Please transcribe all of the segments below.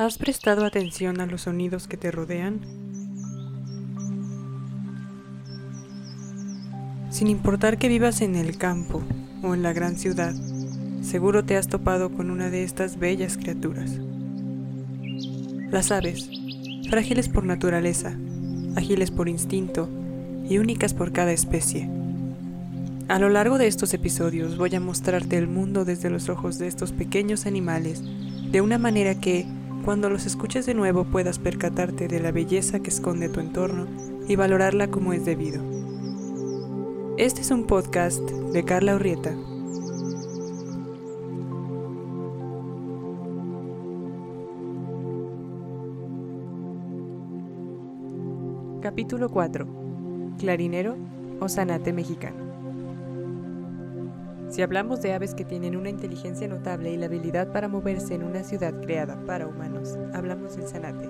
¿Has prestado atención a los sonidos que te rodean? Sin importar que vivas en el campo o en la gran ciudad, seguro te has topado con una de estas bellas criaturas. Las aves, frágiles por naturaleza, ágiles por instinto y únicas por cada especie. A lo largo de estos episodios voy a mostrarte el mundo desde los ojos de estos pequeños animales, de una manera que, cuando los escuches de nuevo puedas percatarte de la belleza que esconde tu entorno y valorarla como es debido. Este es un podcast de Carla Urrieta. Capítulo 4. Clarinero o zanate mexicano. Si hablamos de aves que tienen una inteligencia notable y la habilidad para moverse en una ciudad creada para humanos, hablamos del zanate.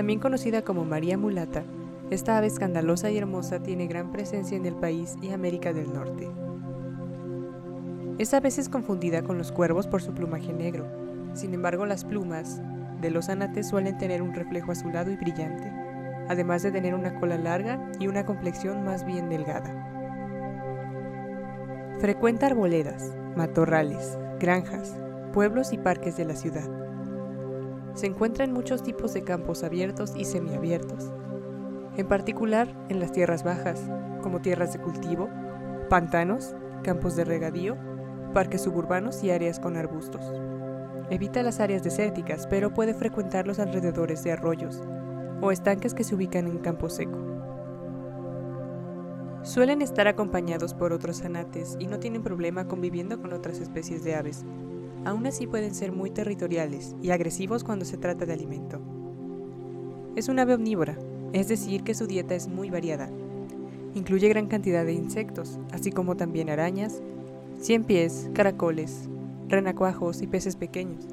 También conocida como María Mulata, esta ave escandalosa y hermosa tiene gran presencia en el país y América del Norte. Es a veces confundida con los cuervos por su plumaje negro, sin embargo las plumas de los anates suelen tener un reflejo azulado y brillante, además de tener una cola larga y una complexión más bien delgada. Frecuenta arboledas, matorrales, granjas, pueblos y parques de la ciudad. Se encuentra en muchos tipos de campos abiertos y semiabiertos, en particular en las tierras bajas, como tierras de cultivo, pantanos, campos de regadío, parques suburbanos y áreas con arbustos. Evita las áreas desérticas, pero puede frecuentar los alrededores de arroyos o estanques que se ubican en campo seco. Suelen estar acompañados por otros anates y no tienen problema conviviendo con otras especies de aves, aún así pueden ser muy territoriales y agresivos cuando se trata de alimento. Es un ave omnívora, es decir, que su dieta es muy variada. Incluye gran cantidad de insectos, así como también arañas, cien pies, caracoles, renacuajos y peces pequeños,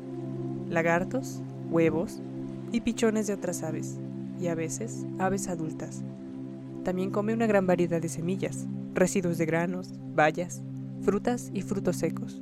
lagartos, huevos y pichones de otras aves, y a veces aves adultas. También come una gran variedad de semillas, residuos de granos, bayas, frutas y frutos secos.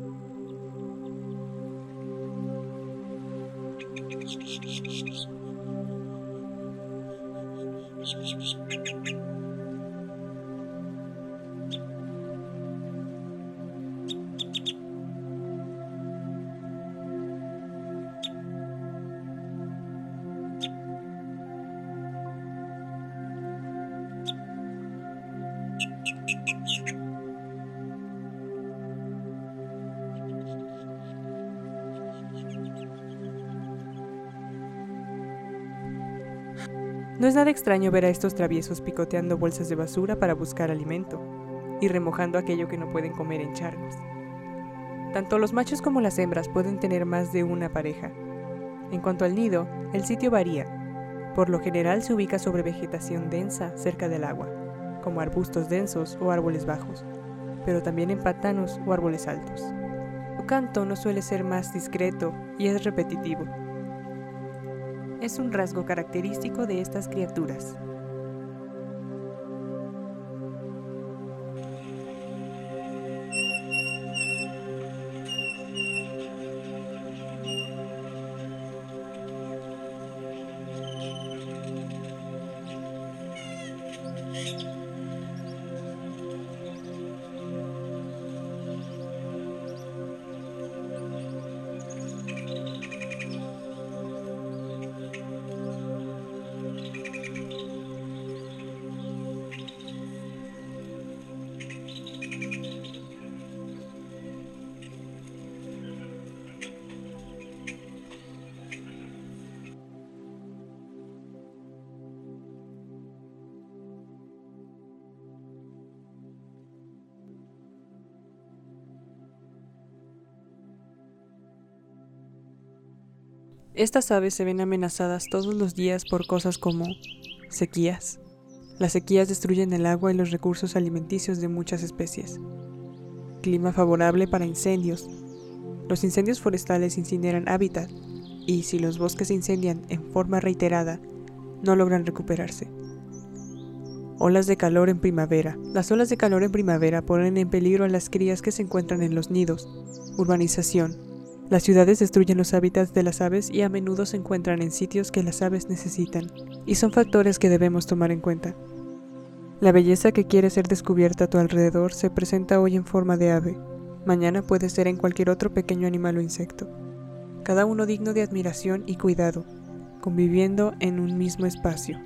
No es nada extraño ver a estos traviesos picoteando bolsas de basura para buscar alimento y remojando aquello que no pueden comer en charcos. Tanto los machos como las hembras pueden tener más de una pareja. En cuanto al nido, el sitio varía. Por lo general se ubica sobre vegetación densa cerca del agua, como arbustos densos o árboles bajos, pero también en pantanos o árboles altos. Su canto no suele ser más discreto y es repetitivo, es un rasgo característico de estas criaturas. Estas aves se ven amenazadas todos los días por cosas como sequías. Las sequías destruyen el agua y los recursos alimenticios de muchas especies. Clima favorable para incendios. Los incendios forestales incineran hábitat y si los bosques se incendian en forma reiterada, no logran recuperarse. Olas de calor en primavera. Las olas de calor en primavera ponen en peligro a las crías que se encuentran en los nidos. Urbanización. Las ciudades destruyen los hábitats de las aves y a menudo se encuentran en sitios que las aves necesitan, y son factores que debemos tomar en cuenta. La belleza que quiere ser descubierta a tu alrededor se presenta hoy en forma de ave, mañana puede ser en cualquier otro pequeño animal o insecto, cada uno digno de admiración y cuidado, conviviendo en un mismo espacio.